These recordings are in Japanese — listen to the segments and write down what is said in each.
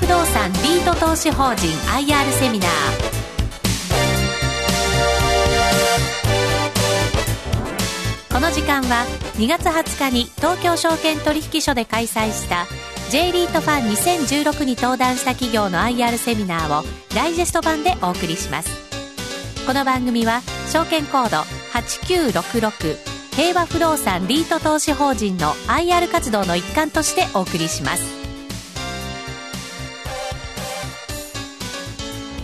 不動産リート投資法人 IR セミナー。この時間は2月20日に東京証券取引所で開催した J リートファン2016に登壇した企業の IR セミナーをダイジェスト版でお送りします。この番組は証券コード8966平和不動産リート投資法人の IR 活動の一環としてお送りします。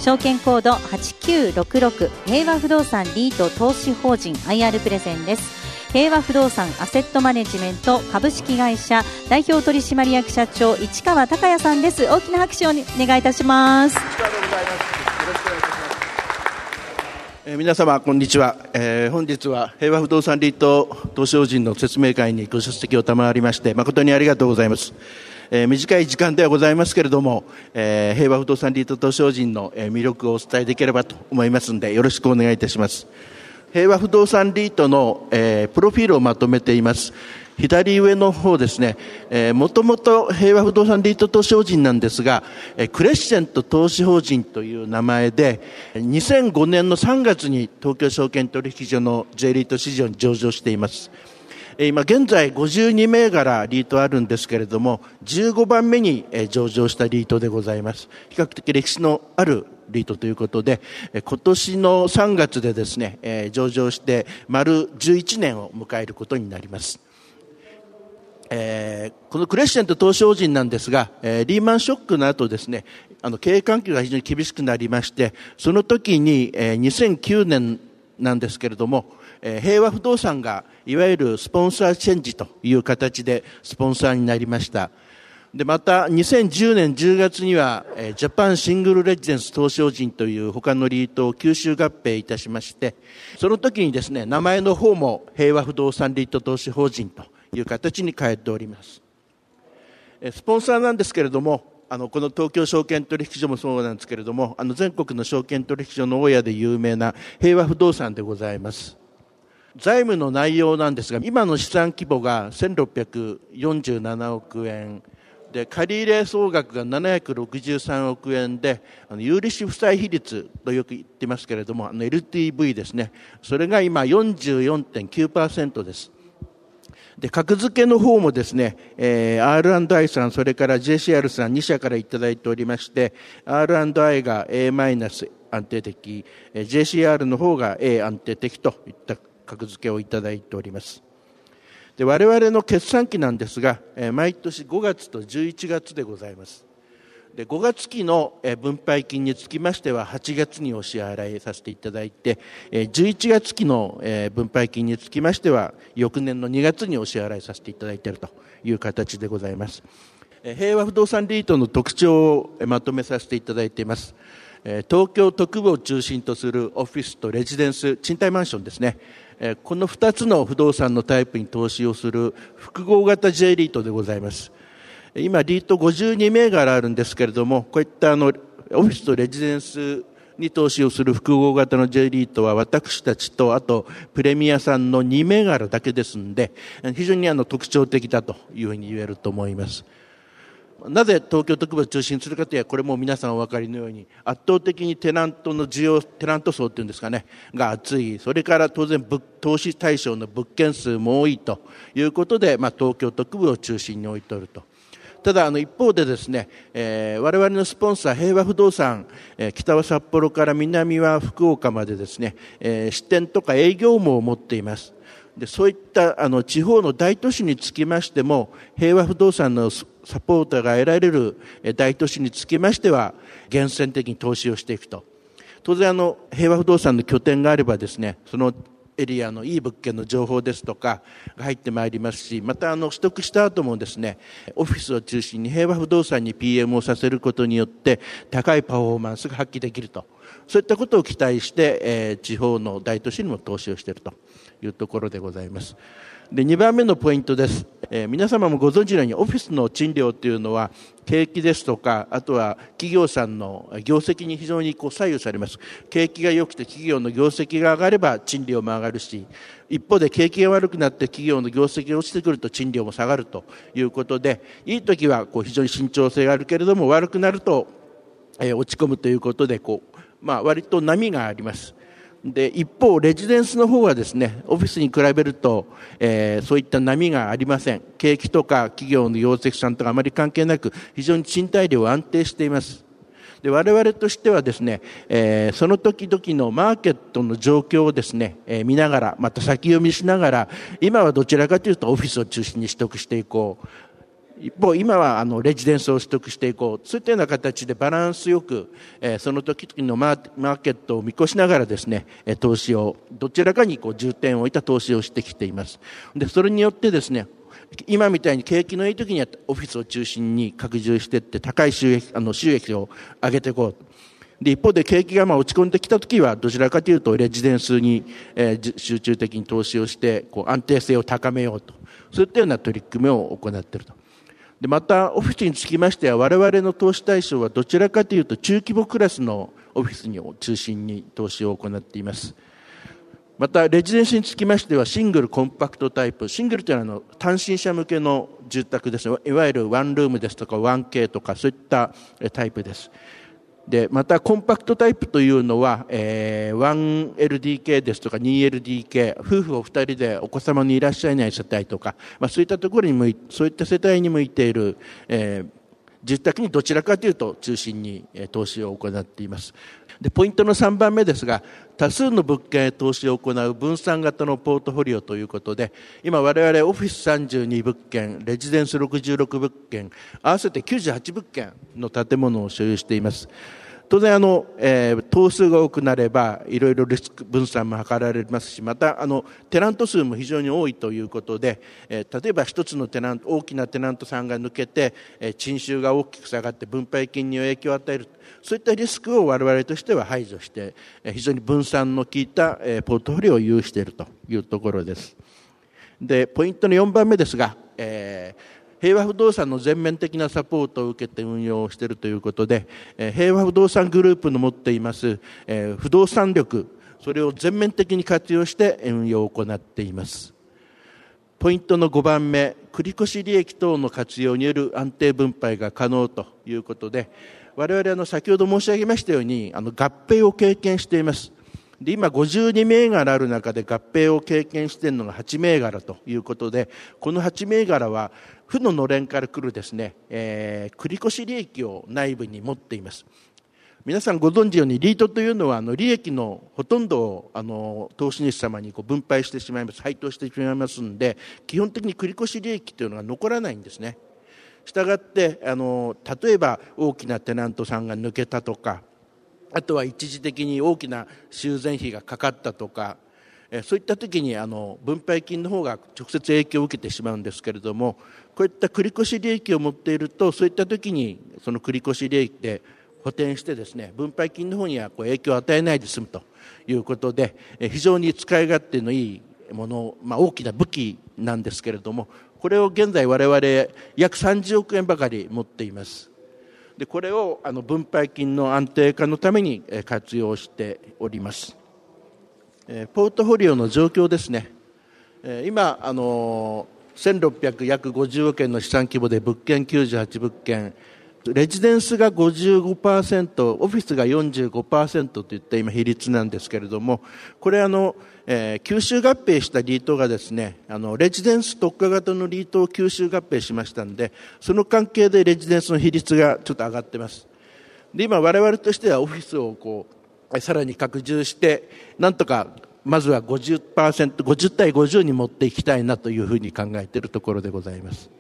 証券コード8966平和不動産リート投資法人 IR プレゼンです。平和不動産アセットマネジメント株式会社代表取締役社長市川隆也さんです。大きな拍手をお願いいたします市川でございますよろしくお願いします。えー皆様こんにちは、えー本日は平和不動産リート投資法人の説明会にご出席を賜りまして誠にありがとうございます。えー短い時間ではございますけれども、えー平和不動産リート投資法人の魅力をお伝えできればと思いますのでよろしくお願いいたします平和不動産リートの、えープロフィールをまとめています左上の方ですね、えー、もともと平和不動産リート投資法人なんですが、えークレッシェント投資法人という名前で、2005年の3月に東京証券取引所の J リート市場に上場しています。今現在52銘柄リートあるんですけれども、15番目に上場したリートでございます。比較的歴史のあるリートということで、今年の3月でですね、上場して丸11年を迎えることになります。えーこのクレッシェント投資法人なんですが、えーリーマンショックの後ですね、あの経営環境が非常に厳しくなりまして、その時に、えー2009年なんですけれども、平和不動産がいわゆるスポンサーチェンジという形でスポンサーになりました。で、また2010年10月には、ジャパンシングルレジデンス投資法人という他のリートを吸収合併いたしまして、その時にですね、名前の方も平和不動産リート投資法人という形に変えております。えスポンサーなんですけれども、あの、この東京証券取引所もそうなんですけれども、あの、全国の証券取引所の大家で有名な平和不動産でございます。財務の内容なんですが、今の資産規模が1647億円。で、借入総額が763億円で、あの有利子負債比率とよく言ってますけれども、あの LTV ですね。それが今44.9%です。で、格付けの方もですね、えー、R&I さん、それから JCR さん2社からいただいておりまして、R&I が A- 安定的、えー JCR の方が A 安定的といった格付けをいただいております。で、我々の決算期なんですが、え毎年5月と11月でございます。で5月期の分配金につきましては8月にお支払いさせていただいて11月期の分配金につきましては翌年の2月にお支払いさせていただいているという形でございます平和不動産リートの特徴をまとめさせていただいています東京都区部を中心とするオフィスとレジデンス賃貸マンションですねこの2つの不動産のタイプに投資をする複合型 J リートでございます今、リート52銘柄あるんですけれども、こういったあのオフィスとレジデンスに投資をする複合型の J リートは私たちと、あとプレミアさんの2銘柄だけですんで、非常にあの特徴的だというふうに言えると思います。なぜ東京特部を中心にするかというと、これも皆さんお分かりのように、圧倒的にテナントの需要、テナント層っていうんですかね、が厚い。それから当然、投資対象の物件数も多いということで、まあ、東京特部を中心に置いておると。ただ、あの、一方でですね、えー我々のスポンサー、平和不動産、えー北は札幌から南は福岡までですね、えー支店とか営業網を持っています。でそういったあの地方の大都市につきましても平和不動産のサポーターが得られる大都市につきましては厳選的に投資をしていくと。当然あの平和不動産の拠点があればですねそのエリアのいい物件の情報ですとかが入ってまいりますしまたあの取得した後もですねオフィスを中心に平和不動産に PM をさせることによって高いパフォーマンスが発揮できると。そういったことを期待して、えー、地方の大都市にも投資をしていると。いうところでございます。で2番目のポイントです、えー、皆様もご存知のようにオフィスの賃料というのは景気ですとかあとは企業さんの業績に非常にこう左右されます。景気が良くて企業の業績が上がれば賃料も上がるし一方で景気が悪くなって企業の業績が落ちてくると賃料も下がるということでいい時はこう非常に慎重性があるけれども悪くなると、え、落ち込むということでこう、まあ、割と波があります。で一方、レジデンスの方はですねオフィスに比べると、えー、そういった波がありません。景気とか企業の業績さんとかあまり関係なく非常に賃貸料は安定しています。で我々としてはですね、えー、その時々のマーケットの状況をですね、えー、見ながらまた先読みしながら今はどちらかというとオフィスを中心に取得していこう。一方、今はあのレジデンスを取得していこう、そういったような形でバランスよく、え、その時々のマーケットを見越しながらですね、え投資を、どちらかにこう重点を置いた投資をしてきています。で、それによってですね、今みたいに景気のいい時にはオフィスを中心に拡充していって高い収益、あの収益を上げていこう。で、一方で景気がまあ落ち込んできた時はどちらかというとレジデンスに、えー、集中的に投資をしてこう安定性を高めようと。そういったような取り組みを行っていると。でまたオフィスにつきましては我々の投資対象はどちらかというと中規模クラスのオフィスに中心に投資を行っています。またレジデンスにつきましてはシングルコンパクトタイプシングルというのはあの単身者向けの住宅ですいわゆるワンルームですとか 1K とかそういったタイプです。でまたコンパクトタイプというのは、えー、1LDK ですとか 2LDK 夫婦お二人でお子様にいらっしゃいない世帯とか、まあ、そういったところに向いそういった世帯に向いている、えー、住宅にどちらかというと中心に投資を行っています。でポイントの3番目ですが多数の物件へ投資を行う分散型のポートフォリオということで今我々オフィス32物件レジデンス66物件合わせて98物件の建物を所有しています。当然あの、えー、頭数が多くなればいろいろリスク分散も図られますしまたあのテナント数も非常に多いということで、えー、例えば一つのテナント大きなテナントさんが抜けて、えー、賃収が大きく下がって分配金に影響を与えるそういったリスクを我々としては排除して、えー、非常に分散の効いた、えー、ポートフォリオを有しているというところです。でポイントの4番目ですが、えー平和不動産の全面的なサポートを受けて運用をしているということで、平和不動産グループの持っています、不動産力、それを全面的に活用して運用を行っています。ポイントの5番目、繰越利益等の活用による安定分配が可能ということで、我々あの先ほど申し上げましたように、あの合併を経験しています。で今52銘柄ある中で合併を経験しているのが8銘柄ということでこの8銘柄は負ののれんから来るですね、えー、繰越利益を内部に持っています。皆さんご存知ようにリートというのはあの利益のほとんどをあの投資主様にこう分配してしまいます。配当してしまいますので基本的に繰越利益というのが残らないんですね。したがってあの例えば大きなテナントさんが抜けたとかあとは一時的に大きな修繕費がかかったとかそういった時にあの分配金の方が直接影響を受けてしまうんですけれどもこういった繰越利益を持っているとそういった時にその繰越利益で補填してですね分配金の方にはこう影響を与えないで済むということで非常に使い勝手のいいもの、まあ、大きな武器なんですけれどもこれを現在我々約30億円ばかり持っていますでこれをあの分配金の安定化のために活用しております。ポートフォリオの状況ですね。今、あの1600約50億円の資産規模で物件98物件、レジデンスが55%、オフィスが45%といった今比率なんですけれども、これあの、えー、吸収合併したリートがですね、あの、レジデンス特化型のリートを吸収合併しましたんで、その関係でレジデンスの比率がちょっと上がっています。で、今我々としてはオフィスをこう、さらに拡充して、なんとか、まずは50%、50対50に持っていきたいなというふうに考えているところでございます。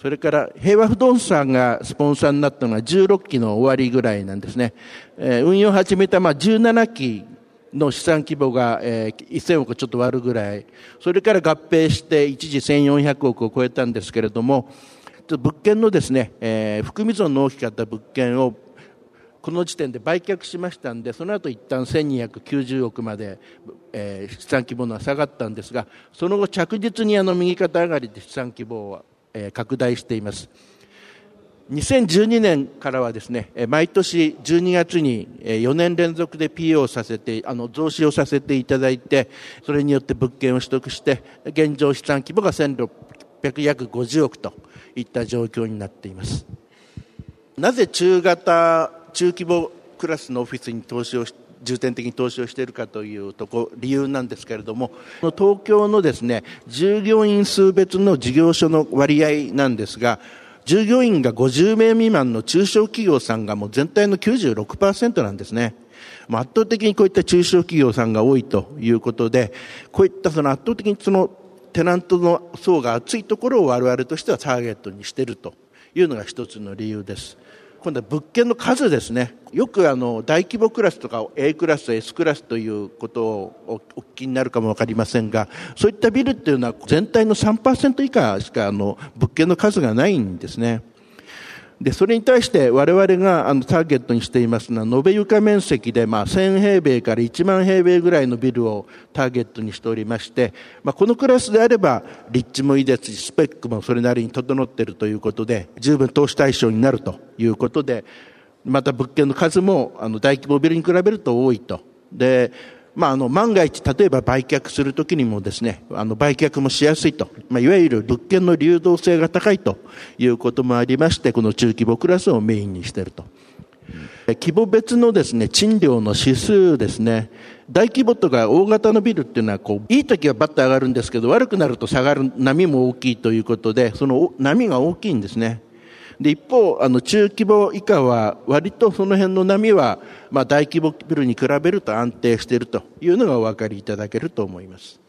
それから平和不動産がスポンサーになったのは16期の終わりぐらいなんですね。えー、運用を始めたまあ17期の資産規模が、えー、1000億ちょっと割るぐらい。それから合併して一時1400億を超えたんですけれども、物件のですね、えー、含み損の大きかった物件をこの時点で売却しましたんで、その後一旦1290億まで、えー、資産規模は下がったんですが、その後着実にあの右肩上がりで資産規模は、えー、拡大しています。2012年からはですね、毎年12月に4年連続で PO させて、あの、増資をさせていただいて、それによって物件を取得して、現状資産規模が1600約50億といった状況になっています。なぜ中型、中規模クラスのオフィスに投資を重点的に投資をしているかというとこ理由なんですけれども東京のですね従業員数別の事業所の割合なんですが従業員が50名未満の中小企業さんがもう全体の96%なんですね。圧倒的にこういった中小企業さんが多いということで、こういったその圧倒的にそのテナントの層が厚いところを我々としてはターゲットにしているというのが一つの理由です。今度は物件の数ですね。よくあの大規模クラスとか A クラス、S クラスということをお聞きになるかも分かりませんが、そういったビルっていうのは全体の3%以下しかあの物件の数がないんですね。で、それに対して我々があのターゲットにしていますのは、延べ床面積でまあ1000平米から1万平米ぐらいのビルをターゲットにしておりまして、まあ、このクラスであれば、立地もいいですし、スペックもそれなりに整っているということで、十分投資対象になるということで、また物件の数もあの大規模ビルに比べると多いと。で、まあ、あの、万が一、例えば売却するときにもですね、あの、売却もしやすいと。まあ、いわゆる物件の流動性が高いということもありまして、この中規模クラスをメインにしていると。規模別のですね、賃料の指数ですね。大規模とか大型のビルっていうのは、こう、いい時はバッと上がるんですけど、悪くなると下がる波も大きいということで、その波が大きいんですね。で、一方、あの、中規模以下は、割とその辺の波は、まあ、大規模ビルに比べると安定しているというのがお分かりいただけると思います。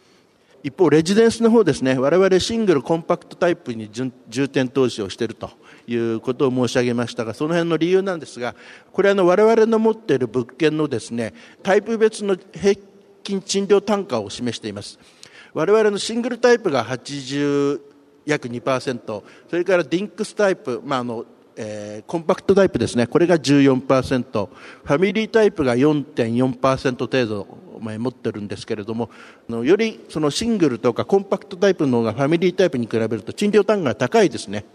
一方、レジデンスの方ですね、我々シングルコンパクトタイプに重点投資をしているということを申し上げましたが、その辺の理由なんですが、これはあの、我々の持っている物件のですね、タイプ別の平均賃料単価を示しています。我々のシングルタイプが約2%それからディンクスタイプ、まああのえー、コンパクトタイプですね。これが14%ファミリータイプが4.4%程度持ってるんですけれどもよりそのシングルとかコンパクトタイプの方がファミリータイプに比べると賃料単価が高いですね。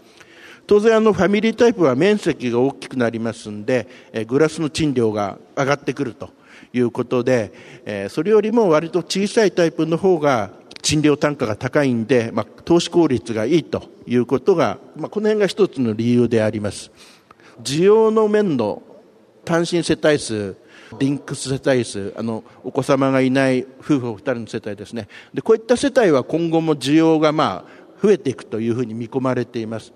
当然あのファミリータイプは面積が大きくなりますんで、えグラスの賃料が上がってくるということで、えそれよりも割と小さいタイプの方が賃料単価が高いんで、まあ、投資効率がいいということが、まあ、この辺が一つの理由であります。需要の面の単身世帯数、リンクス世帯数、あの、お子様がいない夫婦お二人の世帯ですね。で、こういった世帯は今後も需要がまあ、増えていくというふうに見込まれています。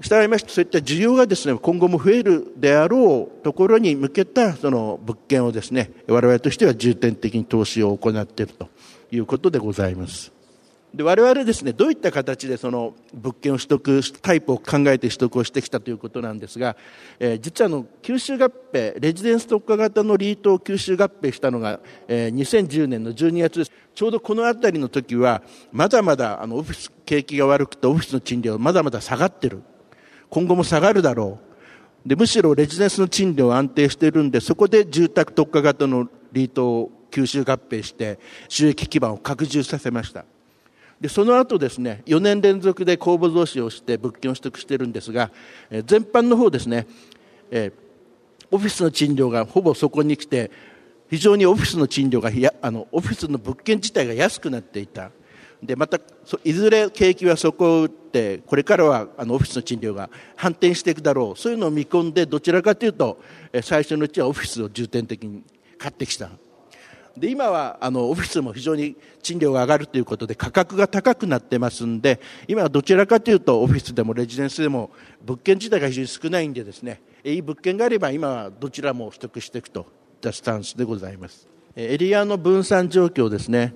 したがいまして、そういった需要がですね、今後も増えるであろうところに向けた、その物件をですね、我々としては重点的に投資を行っているということでございます。で我々ですね、どういった形でその物件を取得、タイプを考えて取得をしてきたということなんですが、えー、実はあの、吸収合併、レジデンス特化型のリートを吸収合併したのが、えー、2010年の12月です。ちょうどこのあたりの時は、まだまだあの、オフィス、景気が悪くてオフィスの賃料まだまだ下がってる。今後も下がるだろう。で、むしろレジデンスの賃料は安定しているんで、そこで住宅特化型のリートを吸収合併して収益基盤を拡充させました。でその後ですね4年連続で公募増資をして物件を取得しているんですが、えー、全般の方ですね、えー、オフィスの賃料がほぼそこに来て非常にオフィスの賃料がやあのオフィスの物件自体が安くなっていた。でまたいずれ景気は底を打ってこれからはあのオフィスの賃料が反転していくだろう。そういうのを見込んでどちらかというと最初のうちはオフィスを重点的に買ってきた。で今はあのオフィスも非常に賃料が上がるということで価格が高くなってますんで今はどちらかというとオフィスでもレジデンスでも物件自体が非常に少ないんでですねいい物件があれば今はどちらも取得していくといったスタンスでございます。エリアの分散状況ですね。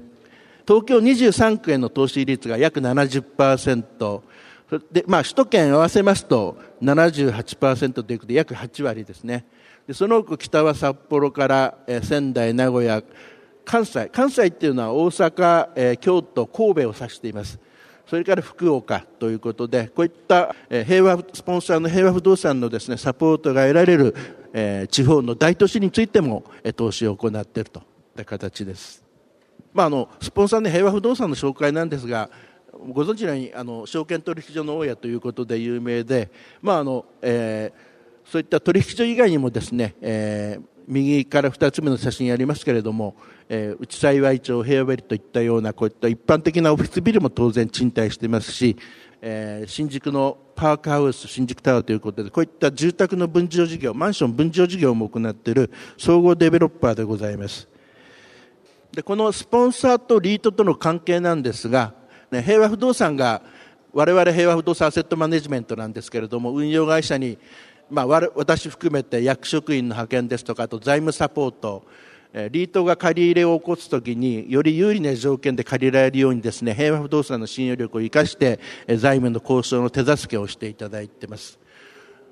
東京23区への投資率が約70%で、まあ、首都圏合わせますと78%ということで約8割ですね。でその奥北は札幌から、え仙台名古屋関西。関西っていうのは大阪、え京都神戸を指しています。それから福岡ということで、こういった平和、スポンサーの平和不動産のですね、サポートが得られる、え地方の大都市についても、え投資を行っていると。いった形です。まあ、あの、スポンサーの平和不動産の紹介なんですが、ご存知のように、あの、証券取引所の大家ということで有名で、まあ、あの、えー、そういった取引所以外にもですね、えー、右から2つ目の写真ありますけれども、えー、内幸町、平和ベルといったような、こういった一般的なオフィスビルも当然賃貸していますし、えー、新宿のパークハウス、新宿タワーということで、こういった住宅の分譲事業、マンション分譲事業も行っている総合デベロッパーでございます。で、このスポンサーとリートとの関係なんですが、ね、平和不動産が、我々平和不動産アセットマネジメントなんですけれども、運用会社に、まあ、私含めて役職員の派遣ですとか、あと財務サポート、リートが借り入れを起こすときにより有利な条件で借りられるようにですね、平和不動産の信用力を生かして財務の交渉の手助けをしていただいています。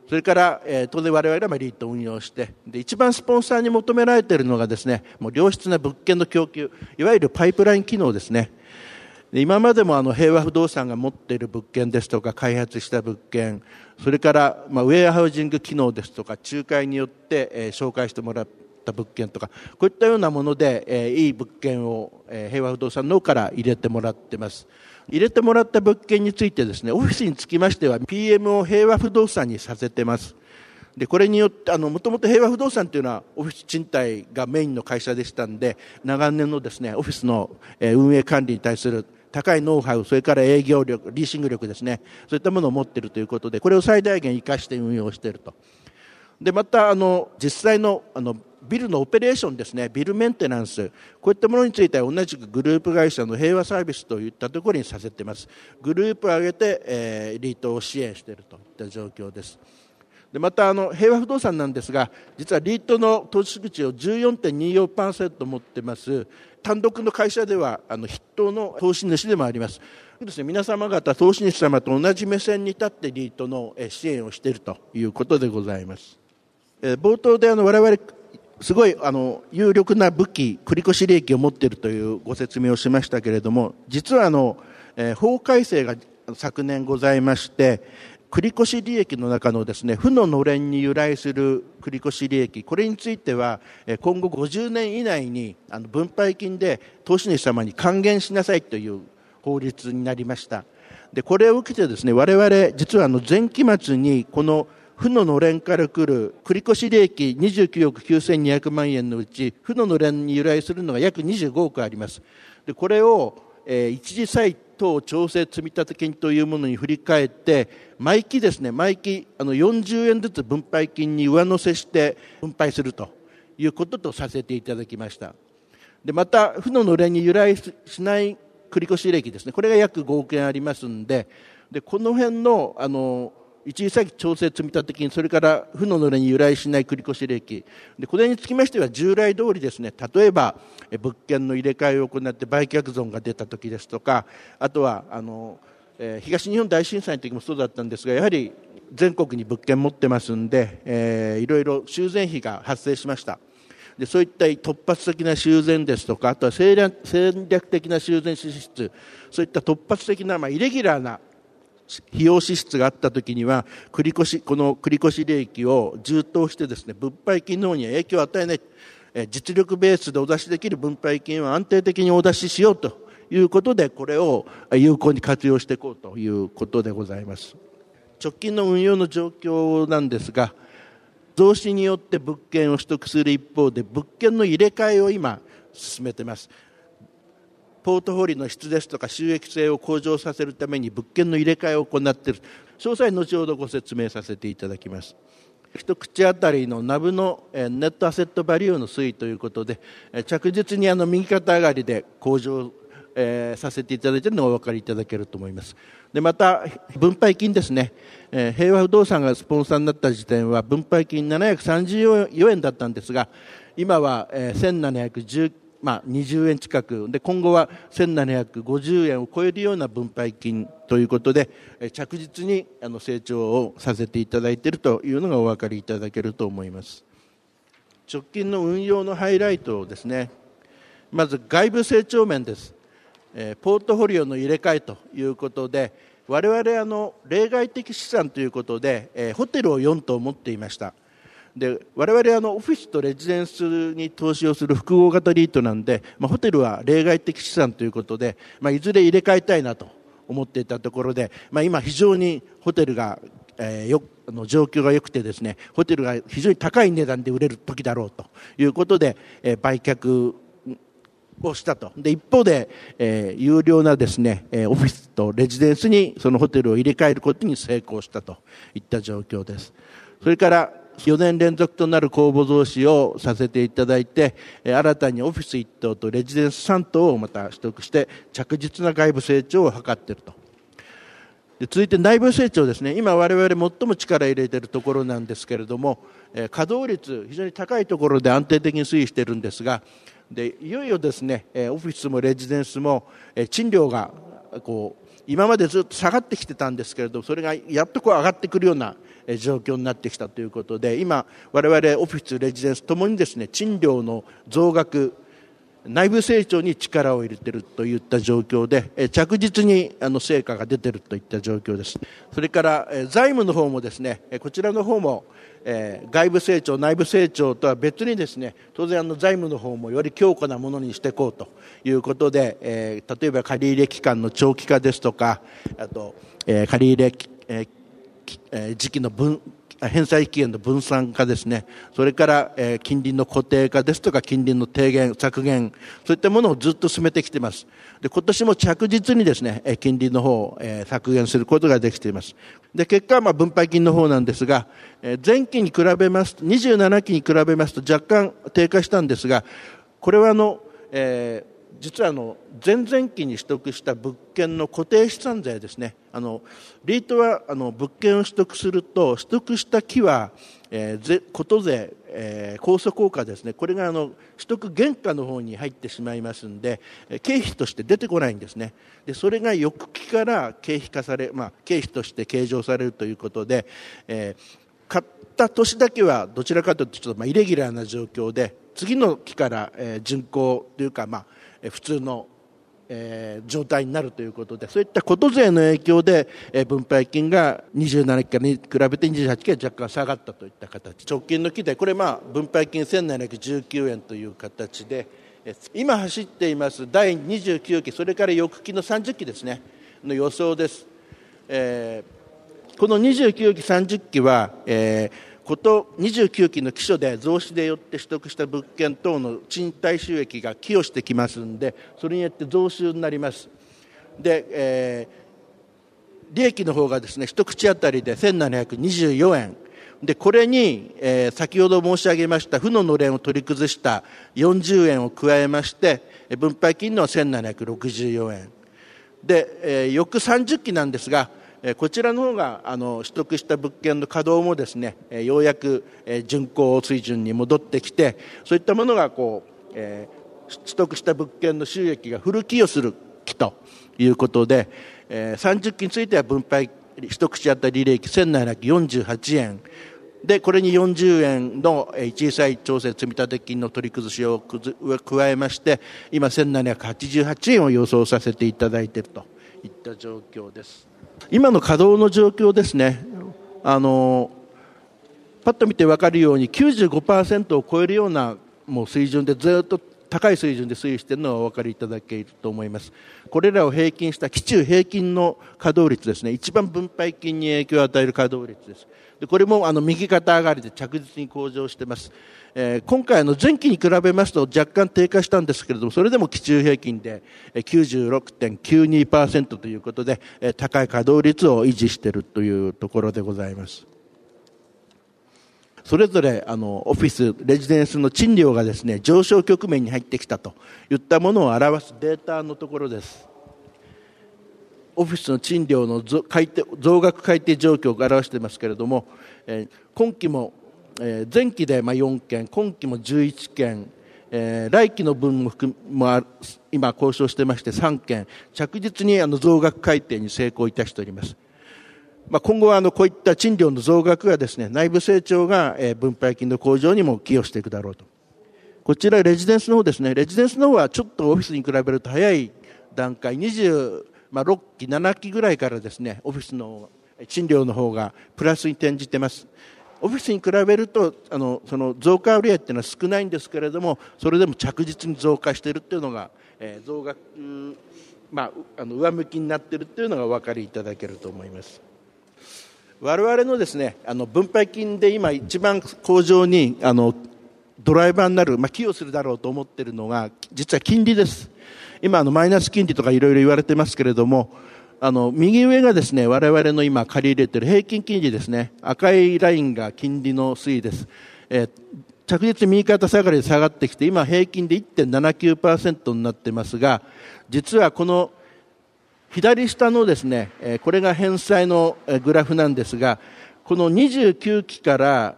それから、え、当然我々はリートを運用して、で、一番スポンサーに求められているのがですね、もう良質な物件の供給、いわゆるパイプライン機能ですね。今までもあの平和不動産が持っている物件ですとか開発した物件それからまあウェアハウジング機能ですとか仲介によって、え、紹介してもらった物件とかこういったようなもので、え、いい物件を、え、平和不動産の方から入れてもらってます。入れてもらった物件についてですねオフィスにつきましては PM を平和不動産にさせてます。でこれによってあのもともと平和不動産というのはオフィス賃貸がメインの会社でしたんで長年のですねオフィスの運営管理に対する高いノウハウ、それから営業力、リーシング力ですね、そういったものを持っているということで、これを最大限生かして運用していると。で、また、あの、実際の、あの、ビルのオペレーションですね、ビルメンテナンス、こういったものについては同じくグループ会社の平和サービスといったところにさせています。グループを挙げて、えー、リートを支援しているといった状況です。でまたあの平和不動産なんですが実はリートの投資口を14.24%持ってます単独の会社ではあの筆頭の投資主でもありますですね、皆様方投資主様と同じ目線に立ってリートの支援をしているということでございます。え冒頭であの我々すごいあの有力な武器、繰越利益を持っているというご説明をしましたけれども、実はあの、え法改正が昨年ございまして、繰越利益の中のですね、負ののれんに由来する繰越利益、これについては、今後50年以内にあの分配金で投資主様に還元しなさいという法律になりました。で、これを受けてですね、我々、実はあの前期末にこの負ののれんから来る繰越利益29億9200万円のうち、負ののれんに由来するのが約25億あります。で、これを、え、一時債等調整積立金というものに振り返って毎期ですね毎期あの40円ずつ分配金に上乗せして分配するということとさせていただきました。でまた負ののれに由来しない繰越利益ですね。これが約5億円ありますんででこの辺のあの一時先調整積立金、それから負ののれに由来しない繰越利益。で、これにつきましては従来通りですね、例えば、物件の入れ替えを行って売却損が出た時ですとか、あとは、あの、えー、東日本大震災の時もそうだったんですが、やはり全国に物件持ってますんで、えー、いろいろ修繕費が発生しました。でそういった突発的な修繕ですとか、あとは戦略的な修繕支出、そういった突発的な、まあ、イレギュラーな費用支出があった時には繰越この繰越利益を充当してですね物配金の方には影響を与えない。実力ベースでお出しできる分配金は安定的にお出ししようということでこれを有効に活用していこうということでございます。直近の運用の状況なんですが増資によって物件を取得する一方で物件の入れ替えを今進めています。ポートフォリオの質ですとか収益性を向上させるために物件の入れ替えを行っている詳細後ほどご説明させていただきます一口当たりのナブのネットアセットバリューの推移ということで着実にあの右肩上がりで向上、させていただいているのがお分かりいただけると思います。で、また、分配金ですね。平和不動産がスポンサーになった時点は分配金734円だったんですが、今は、えー、1719まあ、20円近く。で今後は1750円を超えるような分配金ということで着実にあの成長をさせていただいているというのがお分かりいただけると思います。直近の運用のハイライトですね。まず外部成長面です。ポートフォリオの入れ替えということで我々あの例外的資産ということで、ホテルを4棟持っていました。で我々あのオフィスとレジデンスに投資をする複合型リートなんで、まあ、ホテルは例外的資産ということで、まあ、いずれ入れ替えたいなと思っていたところで、まあ、今非常にホテルが、えー、よの状況が良くてですねホテルが非常に高い値段で売れる時だろうということで、えー、売却をしたと。で、一方で、えー、有料なですね、えー、オフィスとレジデンスにそのホテルを入れ替えることに成功したといった状況です。それから、4年連続となる公募増資をさせていただいて、新たにオフィス1棟とレジデンス3棟をまた取得して、着実な外部成長を図っていると。で続いて内部成長ですね、今、我々最も力を入れているところなんですけれども、稼働率、非常に高いところで安定的に推移しているんですが、でいよいよですね、オフィスもレジデンスも賃料がこう今までずっと下がってきてたんですけれどそれがやっとこう上がってくるような状況になってきたということで今、我々オフィス、レジデンスともにですね賃料の増額内部成長に力を入れているといった状況で着実にあの成果が出ているといった状況です。それから財務の方もですねこちらの方も外部成長、内部成長とは別にですね当然財務の方もより強固なものにしていこうということで例えば借入期間の長期化ですとかあと借入時期の分返済期限の分散化ですね、それから、え金利の固定化ですとか、金利の低減、削減、そういったものをずっと進めてきています。で、今年も着実にですね、金利の方を、削減することができています。で、結果はまあ分配金の方なんですが、前期に比べますと、27期に比べますと若干低下したんですが、これはあの、えー実はあの前々期に取得した物件の固定資産税ですね。あのリートはあの物件を取得すると取得した木は、えー、こと税、えー、控訴効果ですね。これがあの取得原価の方に入ってしまいますので経費として出てこないんですね。でそれが翌期から経費化され、まあ、経費として計上されるということで、えー、買った年だけはどちらかというとちょっとまあイレギュラーな状況で次の期から、えー、巡行というか、まあ普通の、えー、状態になるということでそういったこと税の影響で、えー、分配金が27期に比べて28期は若干下がったといった形。直近の期でこれまあ分配金1719円という形で今走っています第29期それから翌期の30期ですねの予想です、えー、この29期30期は、えーこと29期の基礎で増資でよって取得した物件等の賃貸収益が寄与してきますんでそれによって増収になります。で、えー、利益の方がですね一口当たりで1724円。でこれに、えー、先ほど申し上げました負ののれんを取り崩した40円を加えまして分配金の1764円。で、えー、翌30期なんですがこちらの方があの取得した物件の稼働もですねようやく巡航水準に戻ってきてそういったものがこう、えー、取得した物件の収益がフル寄与する期ということで、えー、30期については分配一口当たり利益1748円でこれに40円の小さい調整積立金の取り崩しを加えまして今1788円を予想させていただいているといった状況です。今の稼働の状況ですね、あのパッと見て分かるように95%を超えるようなもう水準でずっと高い水準で推移しているのはお分かりいただけると思います。これらを平均した基中平均の稼働率ですね、一番分配金に影響を与える稼働率です。でこれもあの右肩上がりで着実に向上しています。えー、今回の前期に比べますと若干低下したんですけれども、それでも基中平均で96.92%ということで、高い稼働率を維持しているというところでございます。それぞれあのオフィス、レジデンスの賃料がですね上昇局面に入ってきたといったものを表すデータのところです。オフィスの賃料の増額改定状況を表していますけれども、え今期もえー、前期でまあ4件、今期も11件、えー、来期の分も含もあ今交渉してまして3件、着実にあの増額改定に成功いたしております。まあ、今後はあのこういった賃料の増額がですね、内部成長が、分配金の向上にも寄与していくだろうと。こちらレジデンスの方ですね、レジデンスの方はちょっとオフィスに比べると早い段階26期7期ぐらいからですねオフィスの賃料の方がプラスに転じてます。オフィスに比べるとあのその増加売上っていうのは少ないんですけれどもそれでも着実に増加しているっていうのが、え、増額、まあ、あの上向きになっているっていうのがお分かりいただけると思います。我々のですねあの分配金で今一番工場にあのドライバーになる、まあ、寄与するだろうと思ってるのが実は金利です今あのマイナス金利とかいろいろ言われてますけれどもあの、右上がですね、我々の今借り入れてる平均金利ですね。赤いラインが金利の推移です。えー、着実に右肩下がりで下がってきて、今平均で1.79%になってますが、実はこの左下のですね、これが返済のグラフなんですが、この29期から、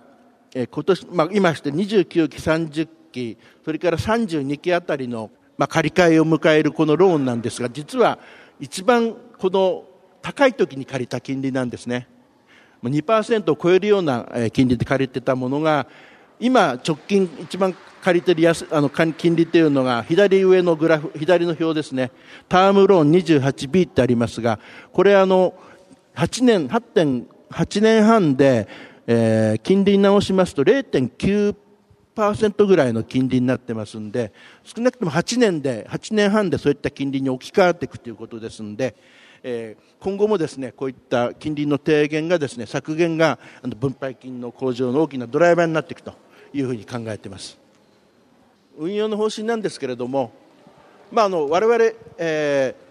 今年、まあ、今して29期、30期、それから32期あたりの、まあ、借り換えを迎えるこのローンなんですが、実は一番この高い時に借りた金利なんですね。2%を超えるような金利で借りてたものが、今直近一番借りてる安あの金利というのが左上のグラフ、左の表ですね。タームローン 28B ってありますが、これあの、8年、8.8年半で、えー、金利に直しますと0.9%ぐらいの金利になってますんで、少なくとも8年で、8年半でそういった金利に置き換わっていくということですんで、え今後もですねこういった金利の低減がですね削減が分配金の向上の大きなドライバーになっていくというふうに考えています運用の方針なんですけれども、まあ、あの我々、えー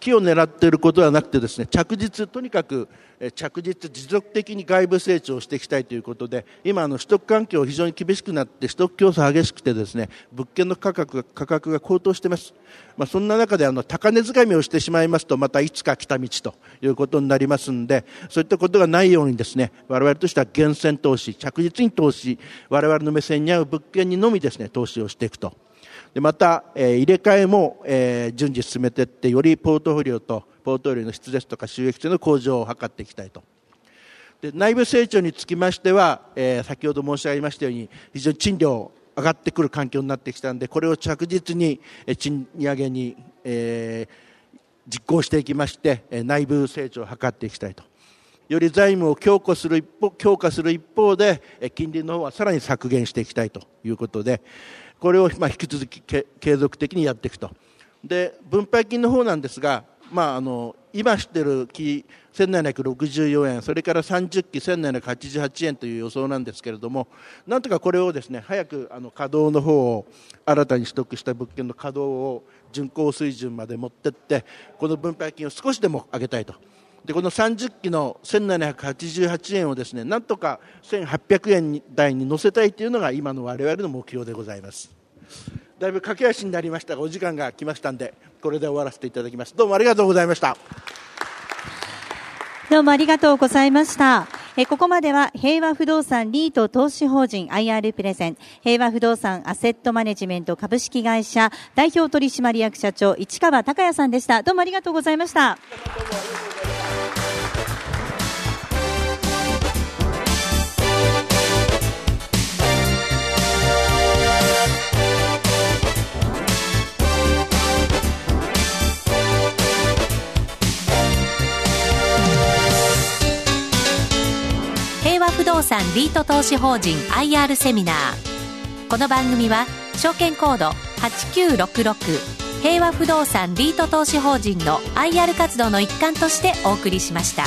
木を狙っていることではなくてですね着実とにかく着実持続的に外部成長していきたいということで今あの取得環境非常に厳しくなって取得競争激しくてですね物件の価格が価格が高騰しています、まあ、そんな中であの高値掴みをしてしまいますとまたいつか来た道ということになりますんでそういったことがないようにですね我々としては厳選投資着実に投資我々の目線に合う物件にのみですね投資をしていくと。でまた、えー、入れ替えも、えー、順次進めていってよりポートフォリオとポートフォリオの質ですとか収益性の向上を図っていきたいと。で内部成長につきましては、えー、先ほど申し上げましたように非常に賃料上がってくる環境になってきたのでこれを着実に賃上げに、えー、実行していきまして内部成長を図っていきたいと。より財務を強化する一方強化する一方で金利の方はさらに削減していきたいということで、これをまあ引き続き継続的にやっていくと。で分配金の方なんですが、まあ、あの今知ってる木1764円それから30期1788円という予想なんですけれどもなんとかこれをですね早くあの稼働の方を新たに取得した物件の稼働を巡航水準まで持っていってこの分配金を少しでも上げたいと。でこの30期の1788円をですねなんとか1800円台に乗せたいというのが今の我々の目標でございます。だいぶ駆け足になりましたがお時間が来ましたんでこれで終わらせていただきますどうもありがとうございました。どうもありがとうございました。えここまでは平和不動産リート投資法人 IR プレゼン。平和不動産アセットマネジメント株式会社代表取締役社長市川隆也さんでした。どうもありがとうございました。リート投資法人 IR セミナーこの番組は証券コード8966平和不動産リート投資法人の IR 活動の一環としてお送りしました。